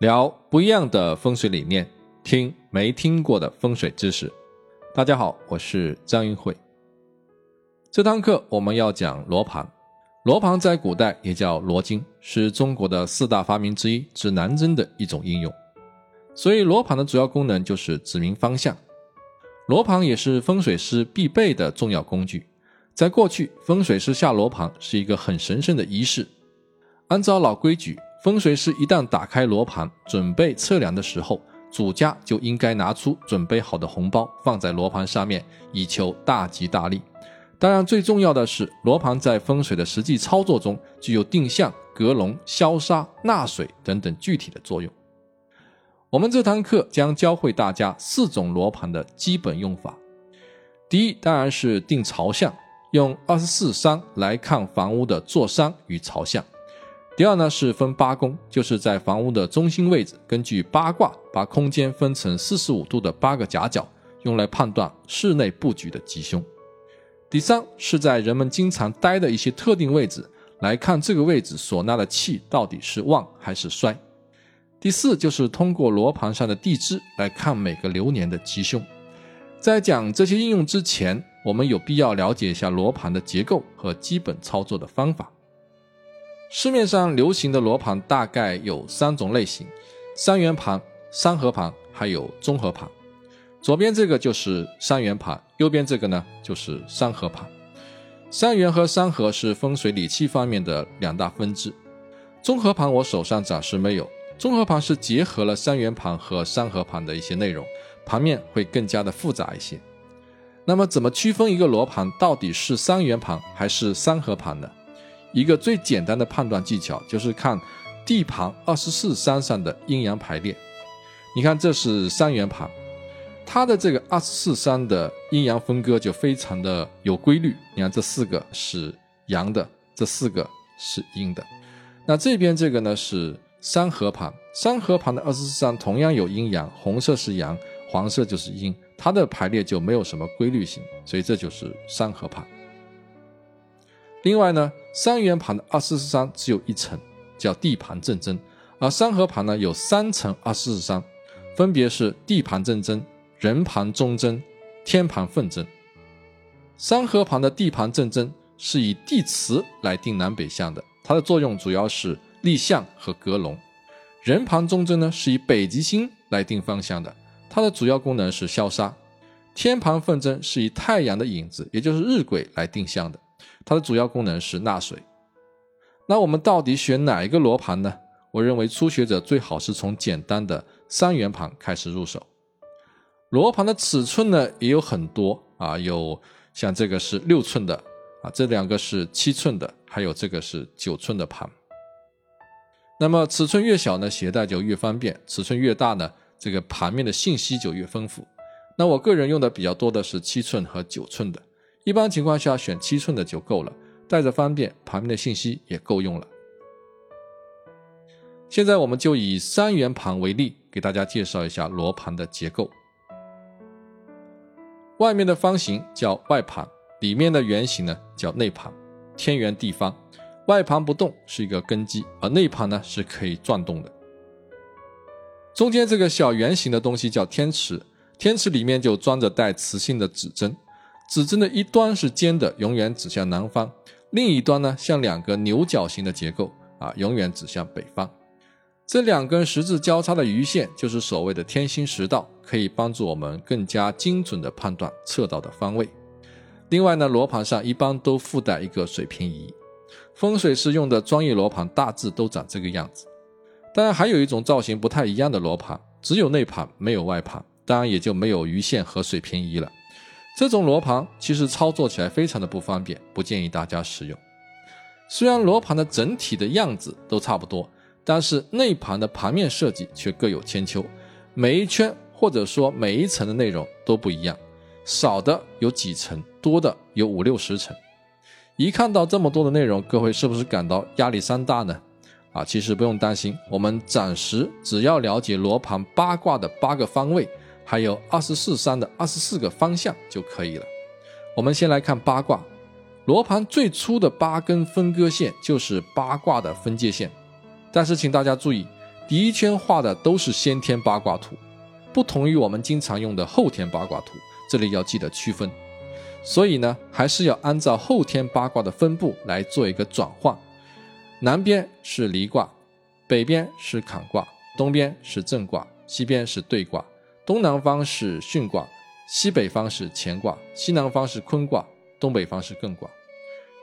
聊不一样的风水理念，听没听过的风水知识。大家好，我是张云慧。这堂课我们要讲罗盘。罗盘在古代也叫罗经，是中国的四大发明之一，指南针的一种应用。所以罗盘的主要功能就是指明方向。罗盘也是风水师必备的重要工具。在过去，风水师下罗盘是一个很神圣的仪式。按照老规矩，风水师一旦打开罗盘准备测量的时候，主家就应该拿出准备好的红包放在罗盘上面，以求大吉大利。当然，最重要的是，罗盘在风水的实际操作中具有定向、隔龙、消杀、纳水等等具体的作用。我们这堂课将教会大家四种罗盘的基本用法。第一，当然是定朝向，用二十四山来看房屋的坐山与朝向。第二呢是分八宫，就是在房屋的中心位置，根据八卦把空间分成四十五度的八个夹角，用来判断室内布局的吉凶。第三是在人们经常待的一些特定位置，来看这个位置所纳的气到底是旺还是衰。第四就是通过罗盘上的地支来看每个流年的吉凶。在讲这些应用之前，我们有必要了解一下罗盘的结构和基本操作的方法。市面上流行的罗盘大概有三种类型：三元盘、三合盘，还有综合盘。左边这个就是三元盘，右边这个呢就是三合盘。三元和三合是风水理气方面的两大分支。综合盘我手上暂时没有。综合盘是结合了三元盘和三合盘的一些内容，盘面会更加的复杂一些。那么，怎么区分一个罗盘到底是三元盘还是三合盘呢？一个最简单的判断技巧就是看地盘二十四山上的阴阳排列。你看，这是三元盘，它的这个二十四山的阴阳分割就非常的有规律。你看，这四个是阳的，这四个是阴的。那这边这个呢是三合盘，三合盘的二十四山同样有阴阳，红色是阳，黄色就是阴，它的排列就没有什么规律性，所以这就是三合盘。另外呢，三元盘的二四四三只有一层，叫地盘正针，而三合盘呢有三层二四四三，分别是地盘正针、人盘中针、天盘分针。三合盘的地盘正针是以地磁来定南北向的，它的作用主要是立向和格龙；人盘中针呢是以北极星来定方向的，它的主要功能是消杀；天盘分针是以太阳的影子，也就是日晷来定向的。它的主要功能是纳水。那我们到底选哪一个罗盘呢？我认为初学者最好是从简单的三元盘开始入手。罗盘的尺寸呢也有很多啊，有像这个是六寸的啊，这两个是七寸的，还有这个是九寸的盘。那么尺寸越小呢，携带就越方便；尺寸越大呢，这个盘面的信息就越丰富。那我个人用的比较多的是七寸和九寸的。一般情况下，选七寸的就够了，带着方便，盘面的信息也够用了。现在我们就以三元盘为例，给大家介绍一下罗盘的结构。外面的方形叫外盘，里面的圆形呢叫内盘。天圆地方，外盘不动是一个根基，而内盘呢是可以转动的。中间这个小圆形的东西叫天池，天池里面就装着带磁性的指针。指针的一端是尖的，永远指向南方；另一端呢，像两个牛角形的结构啊，永远指向北方。这两根十字交叉的鱼线就是所谓的天心十道，可以帮助我们更加精准的判断测到的方位。另外呢，罗盘上一般都附带一个水平仪，风水师用的专业罗盘大致都长这个样子。当然，还有一种造型不太一样的罗盘，只有内盘没有外盘，当然也就没有鱼线和水平仪了。这种罗盘其实操作起来非常的不方便，不建议大家使用。虽然罗盘的整体的样子都差不多，但是内盘的盘面设计却各有千秋，每一圈或者说每一层的内容都不一样，少的有几层，多的有五六十层。一看到这么多的内容，各位是不是感到压力山大呢？啊，其实不用担心，我们暂时只要了解罗盘八卦的八个方位。还有二十四山的二十四个方向就可以了。我们先来看八卦，罗盘最初的八根分割线就是八卦的分界线。但是请大家注意，第一圈画的都是先天八卦图，不同于我们经常用的后天八卦图，这里要记得区分。所以呢，还是要按照后天八卦的分布来做一个转换。南边是离卦，北边是坎卦，东边是震卦，西边是兑卦，东南方是巽卦，西北方是乾卦，西南方是坤卦，东北方是艮卦。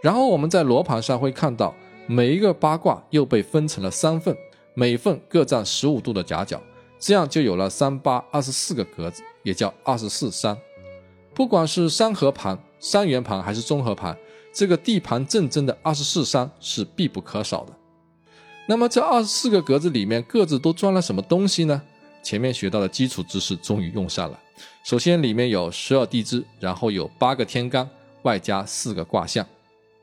然后我们在罗盘上会看到，每一个八卦又被分成了三份，每份各占十五度的夹角，这样就有了三八二十四个格子，也叫二十四山。不管是三合盘、三元盘还是综合盘。这个地盘正正的二十四山是必不可少的。那么这二十四个格子里面各自都装了什么东西呢？前面学到的基础知识终于用上了。首先里面有十二地支，然后有八个天干，外加四个卦象。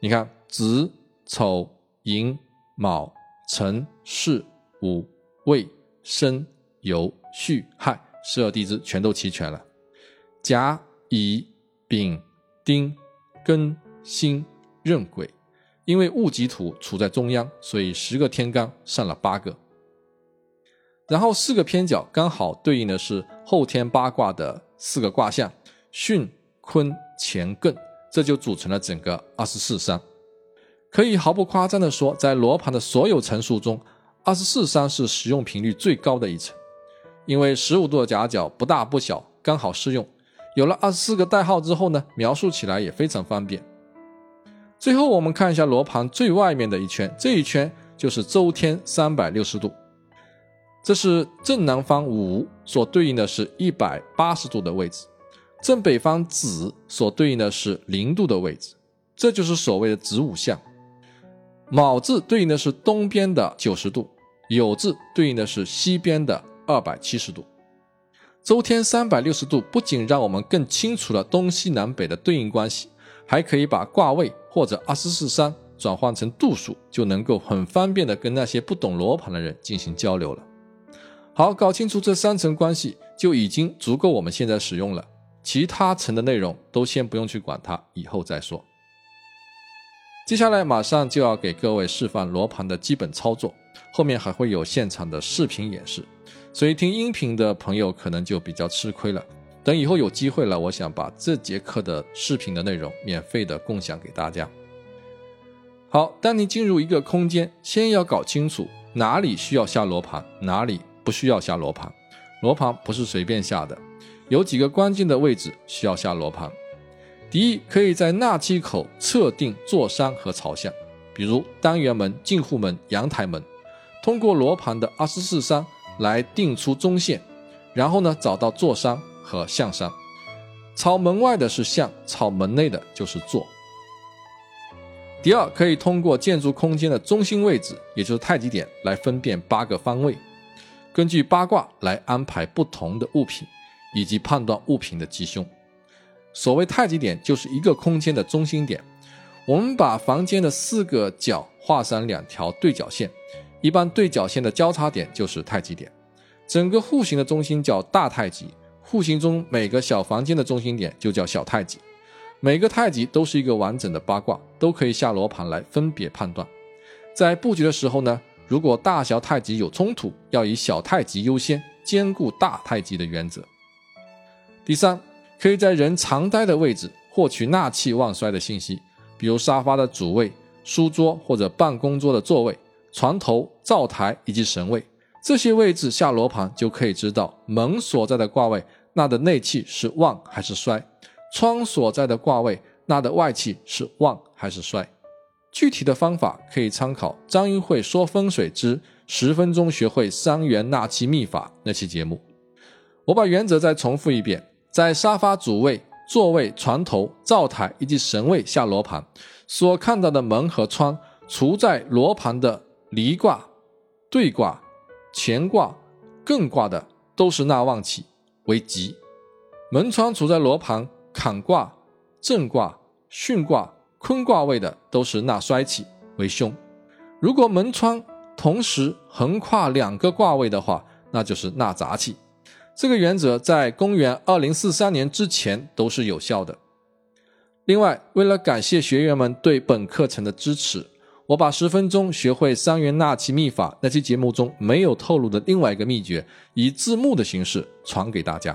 你看子、丑、寅、卯、辰、巳、午、未、申、酉、戌、亥，十二地支全都齐全了。甲、乙、丙、丁、庚。辛壬癸，因为戊己土处在中央，所以十个天干上了八个，然后四个偏角刚好对应的是后天八卦的四个卦象：巽、坤、乾、艮，这就组成了整个二十四山。可以毫不夸张的说，在罗盘的所有层数中，二十四山是使用频率最高的一层，因为十五度的夹角不大不小，刚好适用。有了二十四个代号之后呢，描述起来也非常方便。最后，我们看一下罗盘最外面的一圈，这一圈就是周天三百六十度，这是正南方午所对应的是一百八十度的位置，正北方子所对应的是零度的位置，这就是所谓的子午相。卯字对应的是东边的九十度，酉字对应的是西边的二百七十度。周天三百六十度不仅让我们更清楚了东西南北的对应关系。还可以把卦位或者二十四山转换成度数，就能够很方便的跟那些不懂罗盘的人进行交流了。好，搞清楚这三层关系就已经足够我们现在使用了，其他层的内容都先不用去管它，以后再说。接下来马上就要给各位示范罗盘的基本操作，后面还会有现场的视频演示，所以听音频的朋友可能就比较吃亏了。等以后有机会了，我想把这节课的视频的内容免费的共享给大家。好，当你进入一个空间，先要搞清楚哪里需要下罗盘，哪里不需要下罗盘。罗盘不是随便下的，有几个关键的位置需要下罗盘。第一，可以在纳气口测定坐山和朝向，比如单元门、进户门、阳台门，通过罗盘的二十四山来定出中线，然后呢找到坐山。和向山，朝门外的是向，朝门内的就是坐。第二，可以通过建筑空间的中心位置，也就是太极点，来分辨八个方位，根据八卦来安排不同的物品，以及判断物品的吉凶。所谓太极点，就是一个空间的中心点。我们把房间的四个角画上两条对角线，一般对角线的交叉点就是太极点。整个户型的中心叫大太极。户型中每个小房间的中心点就叫小太极，每个太极都是一个完整的八卦，都可以下罗盘来分别判断。在布局的时候呢，如果大小太极有冲突，要以小太极优先，兼顾大太极的原则。第三，可以在人常待的位置获取纳气旺衰的信息，比如沙发的主位、书桌或者办公桌的座位、床头、灶台以及神位。这些位置下罗盘就可以知道门所在的卦位，那的内气是旺还是衰；窗所在的卦位，那的外气是旺还是衰。具体的方法可以参考张英会说风水之十分钟学会三元纳气秘法那期节目。我把原则再重复一遍：在沙发主位、座位、床头、灶台以及神位下罗盘，所看到的门和窗，除在罗盘的离卦、兑卦。乾卦、艮卦的都是纳旺气为吉，门窗处在罗盘坎卦、震卦、巽卦、坤卦位的都是纳衰气为凶。如果门窗同时横跨两个卦位的话，那就是纳杂气。这个原则在公元二零四三年之前都是有效的。另外，为了感谢学员们对本课程的支持。我把十分钟学会三元纳气秘法那期节目中没有透露的另外一个秘诀，以字幕的形式传给大家。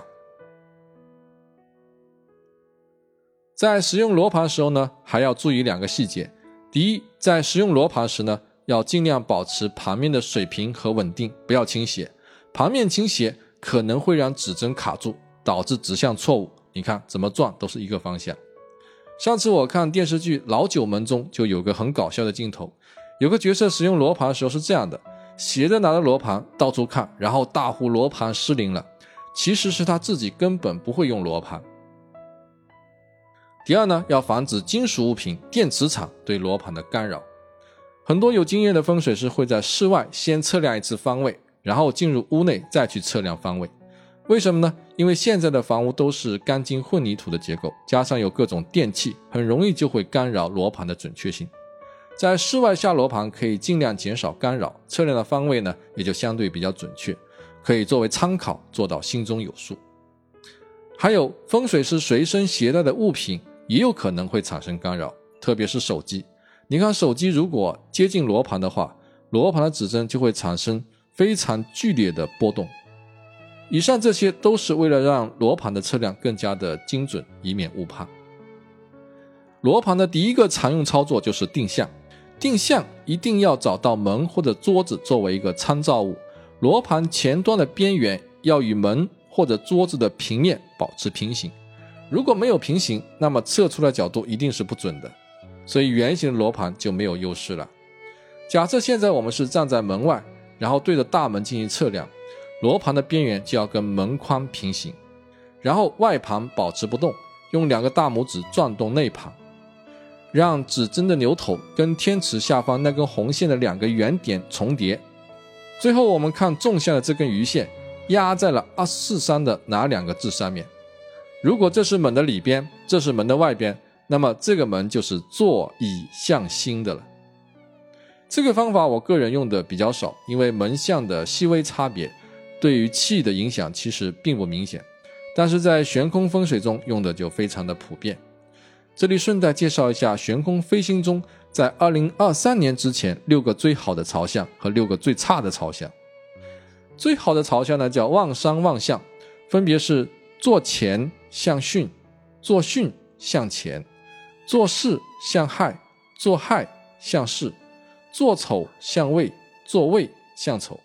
在使用罗盘的时候呢，还要注意两个细节。第一，在使用罗盘时呢，要尽量保持盘面的水平和稳定，不要倾斜。盘面倾斜可能会让指针卡住，导致指向错误。你看怎么转都是一个方向。上次我看电视剧《老九门》中就有个很搞笑的镜头，有个角色使用罗盘的时候是这样的：斜着拿着罗盘到处看，然后大呼罗盘失灵了。其实是他自己根本不会用罗盘。第二呢，要防止金属物品、电磁场对罗盘的干扰。很多有经验的风水师会在室外先测量一次方位，然后进入屋内再去测量方位。为什么呢？因为现在的房屋都是钢筋混凝土的结构，加上有各种电器，很容易就会干扰罗盘的准确性。在室外下罗盘可以尽量减少干扰，测量的方位呢也就相对比较准确，可以作为参考，做到心中有数。还有风水师随身携带的物品也有可能会产生干扰，特别是手机。你看手机如果接近罗盘的话，罗盘的指针就会产生非常剧烈的波动。以上这些都是为了让罗盘的测量更加的精准，以免误判。罗盘的第一个常用操作就是定向，定向一定要找到门或者桌子作为一个参照物，罗盘前端的边缘要与门或者桌子的平面保持平行，如果没有平行，那么测出来角度一定是不准的，所以圆形的罗盘就没有优势了。假设现在我们是站在门外，然后对着大门进行测量。罗盘的边缘就要跟门框平行，然后外盘保持不动，用两个大拇指转动内盘，让指针的牛头跟天池下方那根红线的两个圆点重叠。最后我们看纵向的这根鱼线压在了二四三的哪两个字上面？如果这是门的里边，这是门的外边，那么这个门就是坐以向心的了。这个方法我个人用的比较少，因为门向的细微差别。对于气的影响其实并不明显，但是在悬空风水中用的就非常的普遍。这里顺带介绍一下悬空飞星中，在二零二三年之前六个最好的朝向和六个最差的朝向。最好的朝向呢叫旺山旺相，分别是坐前向巽，坐巽向前，坐巳向亥，做亥向巳，做丑向未，做未向丑。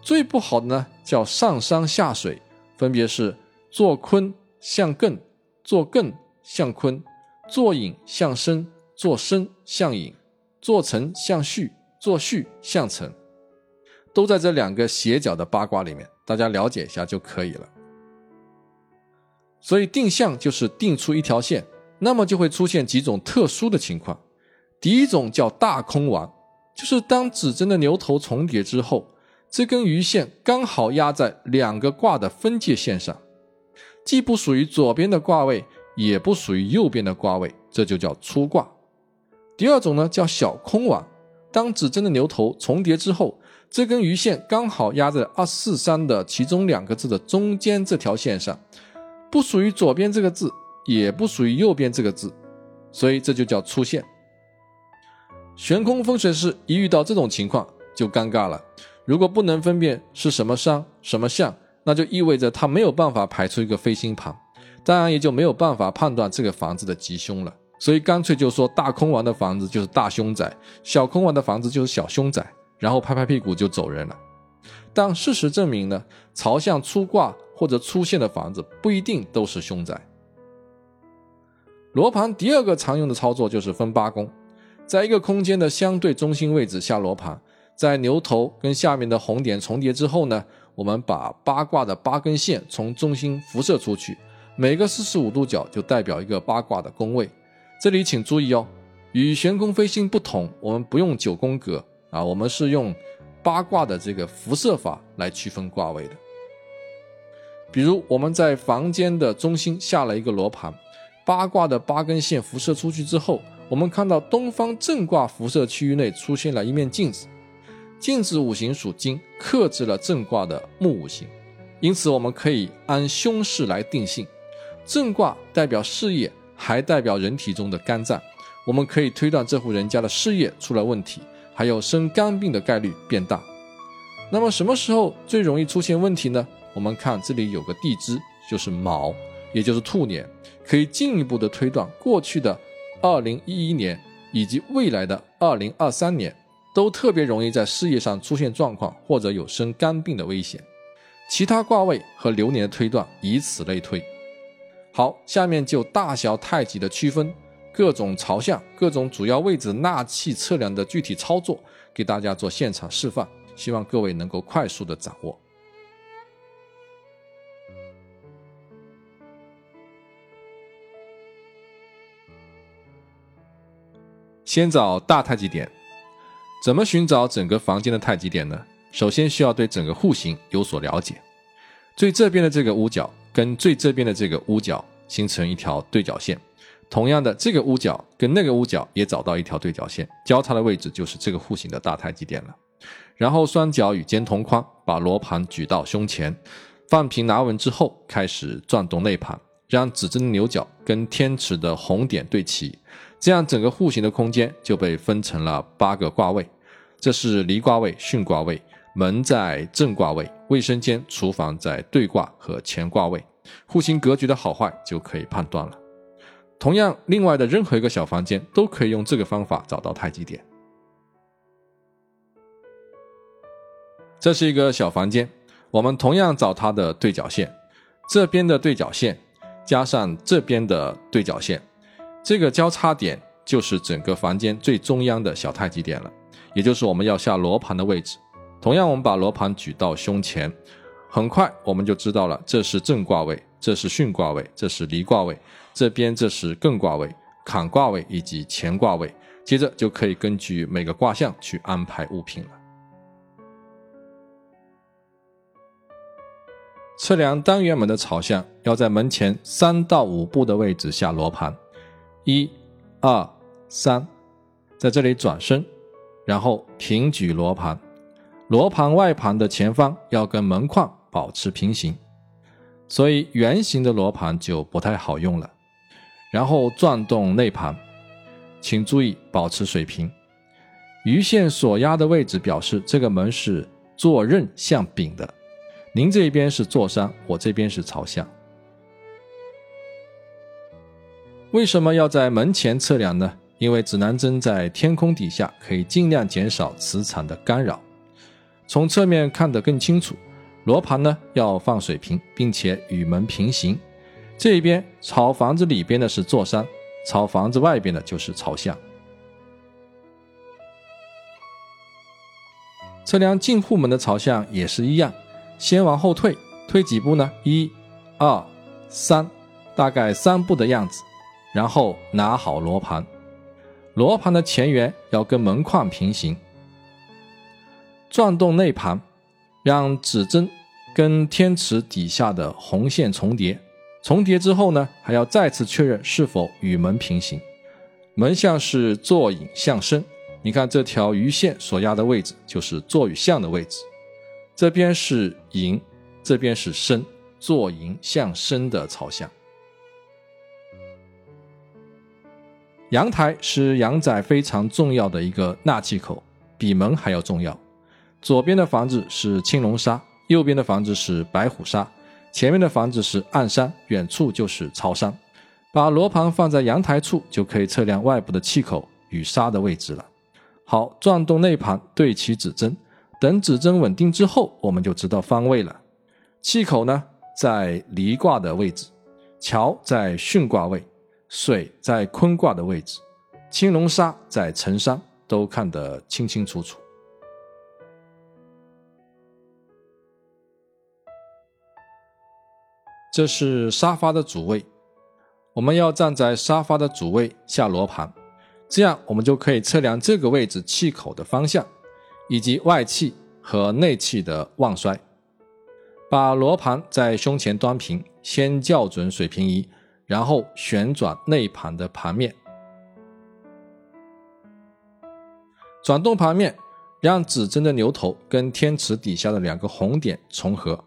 最不好的呢，叫上山下水，分别是坐坤向艮，坐艮向坤，坐寅向申，坐申向寅，坐辰向戌，坐戌向辰，都在这两个斜角的八卦里面，大家了解一下就可以了。所以定向就是定出一条线，那么就会出现几种特殊的情况。第一种叫大空王，就是当指针的牛头重叠之后。这根鱼线刚好压在两个卦的分界线上，既不属于左边的卦位，也不属于右边的卦位，这就叫出卦。第二种呢叫小空王，当指针的牛头重叠之后，这根鱼线刚好压在二四三的其中两个字的中间这条线上，不属于左边这个字，也不属于右边这个字，所以这就叫出现。悬空风水师一遇到这种情况就尴尬了。如果不能分辨是什么山什么相，那就意味着他没有办法排出一个飞星盘，当然也就没有办法判断这个房子的吉凶了。所以干脆就说大空王的房子就是大凶宅，小空王的房子就是小凶宅，然后拍拍屁股就走人了。但事实证明呢，朝向出卦或者出现的房子不一定都是凶宅。罗盘第二个常用的操作就是分八宫，在一个空间的相对中心位置下罗盘。在牛头跟下面的红点重叠之后呢，我们把八卦的八根线从中心辐射出去，每个四十五度角就代表一个八卦的宫位。这里请注意哦，与悬空飞星不同，我们不用九宫格啊，我们是用八卦的这个辐射法来区分卦位的。比如我们在房间的中心下了一个罗盘，八卦的八根线辐射出去之后，我们看到东方正卦辐射区域内出现了一面镜子。镜子五行属金，克制了正卦的木五行，因此我们可以按凶势来定性。正卦代表事业，还代表人体中的肝脏；我们可以推断这户人家的事业出了问题，还有生肝病的概率变大。那么什么时候最容易出现问题呢？我们看这里有个地支，就是卯，也就是兔年，可以进一步的推断过去的二零一一年以及未来的二零二三年，都特别容易在事业上出现状况，或者有生肝病的危险。其他卦位和流年的推断，以此类推。好，下面就大小太极的区分，各种朝向、各种主要位置纳气测量的具体操作，给大家做现场示范，希望各位能够快速的掌握。先找大太极点，怎么寻找整个房间的太极点呢？首先需要对整个户型有所了解，最这边的这个屋角跟最这边的这个屋角形成一条对角线，同样的这个屋角跟那个屋角也找到一条对角线，交叉的位置就是这个户型的大太极点了。然后双脚与肩同宽，把罗盘举到胸前，放平拿稳之后，开始转动内盘，让指针的牛角跟天池的红点对齐，这样整个户型的空间就被分成了八个卦位，这是离卦位、巽卦位。门在正卦位，卫生间、厨房在对卦和乾卦位，户型格局的好坏就可以判断了。同样，另外的任何一个小房间都可以用这个方法找到太极点。这是一个小房间，我们同样找它的对角线，这边的对角线加上这边的对角线，这个交叉点就是整个房间最中央的小太极点了，也就是我们要下罗盘的位置。同样，我们把罗盘举到胸前，很快我们就知道了，这是正卦位，这是巽卦位，这是离卦位，这边这是艮卦位、坎卦位以及乾卦位。接着就可以根据每个卦象去安排物品了。测量单元门的朝向，要在门前三到五步的位置下罗盘，一、二、三，在这里转身，然后平举罗盘。罗盘外盘的前方要跟门框保持平行，所以圆形的罗盘就不太好用了。然后转动内盘，请注意保持水平。鱼线所压的位置表示这个门是坐刃向丙的，您这边是坐山，我这边是朝向。为什么要在门前测量呢？因为指南针在天空底下，可以尽量减少磁场的干扰。从侧面看得更清楚，罗盘呢要放水平，并且与门平行。这边朝房子里边的是坐山，朝房子外边的就是朝向。测量进户门的朝向也是一样，先往后退，退几步呢？一、二、三，大概三步的样子。然后拿好罗盘，罗盘的前缘要跟门框平行。转动内盘，让指针跟天池底下的红线重叠。重叠之后呢，还要再次确认是否与门平行。门向是坐影向生，你看这条鱼线所压的位置就是坐与向的位置。这边是影，这边是生，坐影向生的朝向。阳台是阳宅非常重要的一个纳气口，比门还要重要。左边的房子是青龙沙，右边的房子是白虎沙，前面的房子是暗山，远处就是朝山。把罗盘放在阳台处，就可以测量外部的气口与沙的位置了。好，转动内盘，对齐指针，等指针稳定之后，我们就知道方位了。气口呢，在离卦的位置，桥在巽卦位，水在坤卦的位置，青龙沙在辰山，都看得清清楚楚。这是沙发的主位，我们要站在沙发的主位下罗盘，这样我们就可以测量这个位置气口的方向，以及外气和内气的旺衰。把罗盘在胸前端平，先校准水平仪，然后旋转内盘的盘面，转动盘面，让指针的牛头跟天池底下的两个红点重合。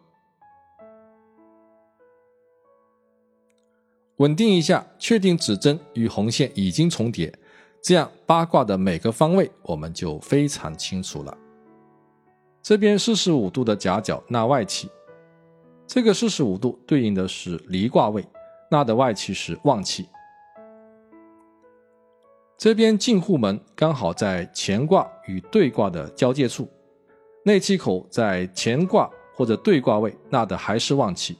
稳定一下，确定指针与红线已经重叠，这样八卦的每个方位我们就非常清楚了。这边四十五度的夹角纳外气，这个四十五度对应的是离卦位，纳的外气是旺气。这边进户门刚好在乾卦与兑卦的交界处，内气口在乾卦或者兑卦位，纳的还是旺气。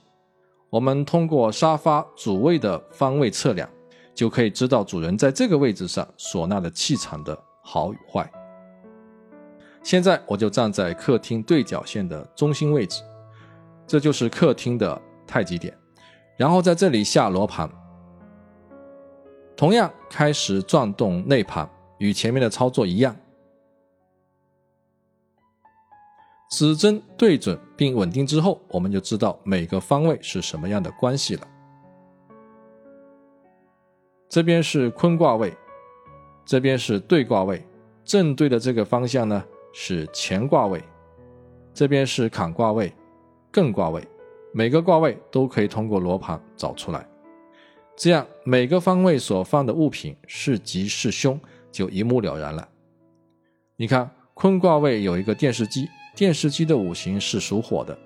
我们通过沙发主位的方位测量，就可以知道主人在这个位置上所纳的气场的好与坏。现在我就站在客厅对角线的中心位置，这就是客厅的太极点，然后在这里下罗盘，同样开始转动内盘，与前面的操作一样，指针对准并稳定之后，我们就知道每个方位是什么样的关系了。这边是坤卦位，这边是兑卦位，正对的这个方向呢？是乾卦位，这边是坎卦位、艮卦位，每个卦位都可以通过罗盘找出来，这样每个方位所放的物品是吉是凶就一目了然了。你看坤卦位有一个电视机，电视机的五行是属火的，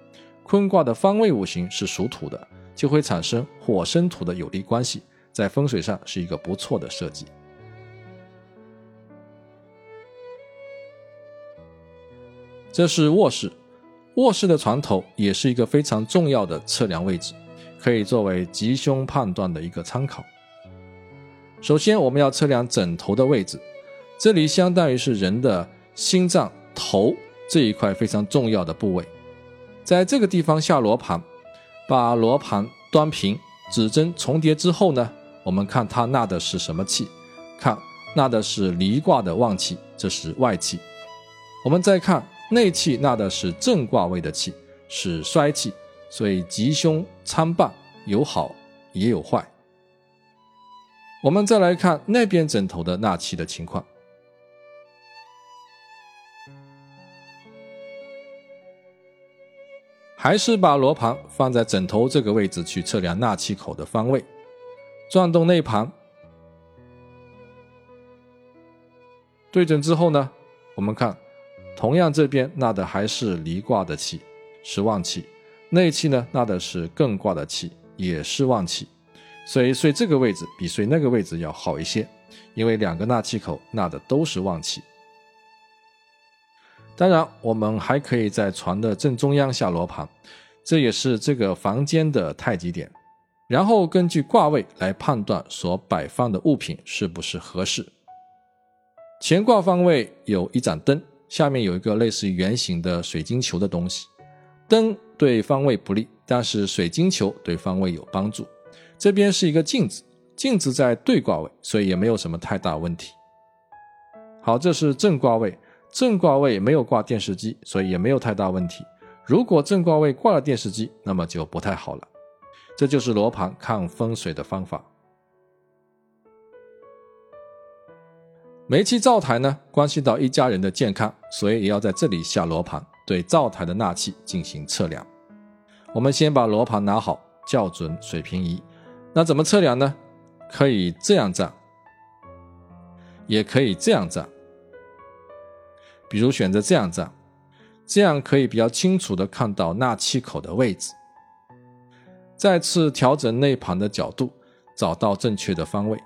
坤卦的方位五行是属土的，就会产生火生土的有利关系，在风水上是一个不错的设计。这是卧室，卧室的床头也是一个非常重要的测量位置，可以作为吉凶判断的一个参考。首先，我们要测量枕头的位置，这里相当于是人的心脏头这一块非常重要的部位，在这个地方下罗盘，把罗盘端平，指针重叠之后呢，我们看它纳的是什么气？看纳的是离卦的旺气，这是外气。我们再看。内气纳的是正卦位的气，是衰气，所以吉凶参半，有好也有坏。我们再来看那边枕头的纳气的情况，还是把罗盘放在枕头这个位置去测量纳气口的方位，转动内盘，对准之后呢，我们看。同样，这边纳的还是离卦的气，是旺气；内气呢，纳的是艮卦的气，也是旺气。所以睡这个位置比睡那个位置要好一些，因为两个纳气口纳的都是旺气。当然，我们还可以在床的正中央下罗盘，这也是这个房间的太极点，然后根据卦位来判断所摆放的物品是不是合适。乾卦方位有一盏灯。下面有一个类似于圆形的水晶球的东西，灯对方位不利，但是水晶球对方位有帮助。这边是一个镜子，镜子在对卦位，所以也没有什么太大问题。好，这是正卦位，正卦位没有挂电视机，所以也没有太大问题。如果正卦位挂了电视机，那么就不太好了。这就是罗盘看风水的方法。煤气灶台呢，关系到一家人的健康，所以也要在这里下罗盘，对灶台的纳气进行测量。我们先把罗盘拿好，校准水平仪。那怎么测量呢？可以这样站，也可以这样站。比如选择这样站，这样可以比较清楚的看到纳气口的位置。再次调整内盘的角度，找到正确的方位。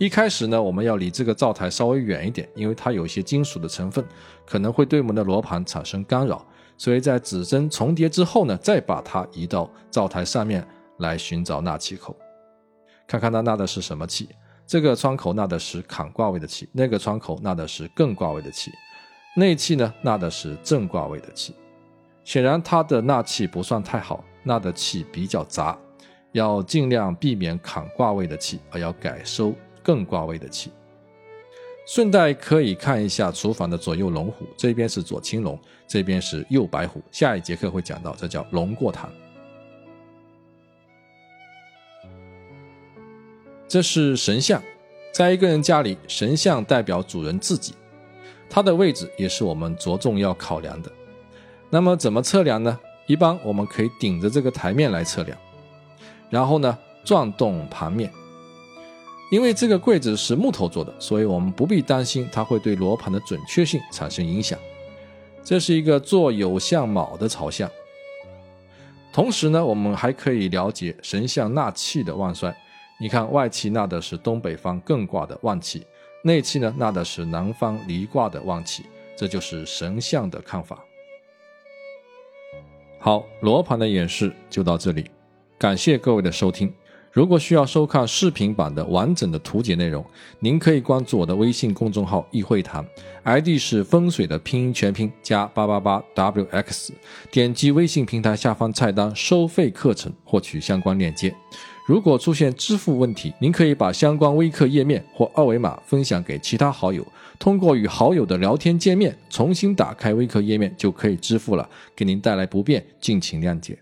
一开始呢，我们要离这个灶台稍微远一点，因为它有一些金属的成分，可能会对我们的罗盘产生干扰。所以在指针重叠之后呢，再把它移到灶台上面来寻找纳气口，看看它纳的是什么气。这个窗口纳的是坎卦位的气，那个窗口纳的是艮卦位的气，内气呢纳的是正卦位的气。显然它的纳气不算太好，纳的气比较杂，要尽量避免坎卦位的气，而要改收。更挂位的气，顺带可以看一下厨房的左右龙虎，这边是左青龙，这边是右白虎。下一节课会讲到，这叫龙过堂。这是神像，在一个人家里，神像代表主人自己，它的位置也是我们着重要考量的。那么怎么测量呢？一般我们可以顶着这个台面来测量，然后呢转动盘面。因为这个柜子是木头做的，所以我们不必担心它会对罗盘的准确性产生影响。这是一个做有相卯的朝向。同时呢，我们还可以了解神像纳气的旺衰。你看，外气纳的是东北方艮卦的旺气，内气呢纳的是南方离卦的旺气，这就是神像的看法。好，罗盘的演示就到这里，感谢各位的收听。如果需要收看视频版的完整的图解内容，您可以关注我的微信公众号“易会谈 ”，ID 是风水的拼音全拼加八八八 wx，点击微信平台下方菜单收费课程获取相关链接。如果出现支付问题，您可以把相关微课页面或二维码分享给其他好友，通过与好友的聊天界面重新打开微课页面就可以支付了，给您带来不便，敬请谅解。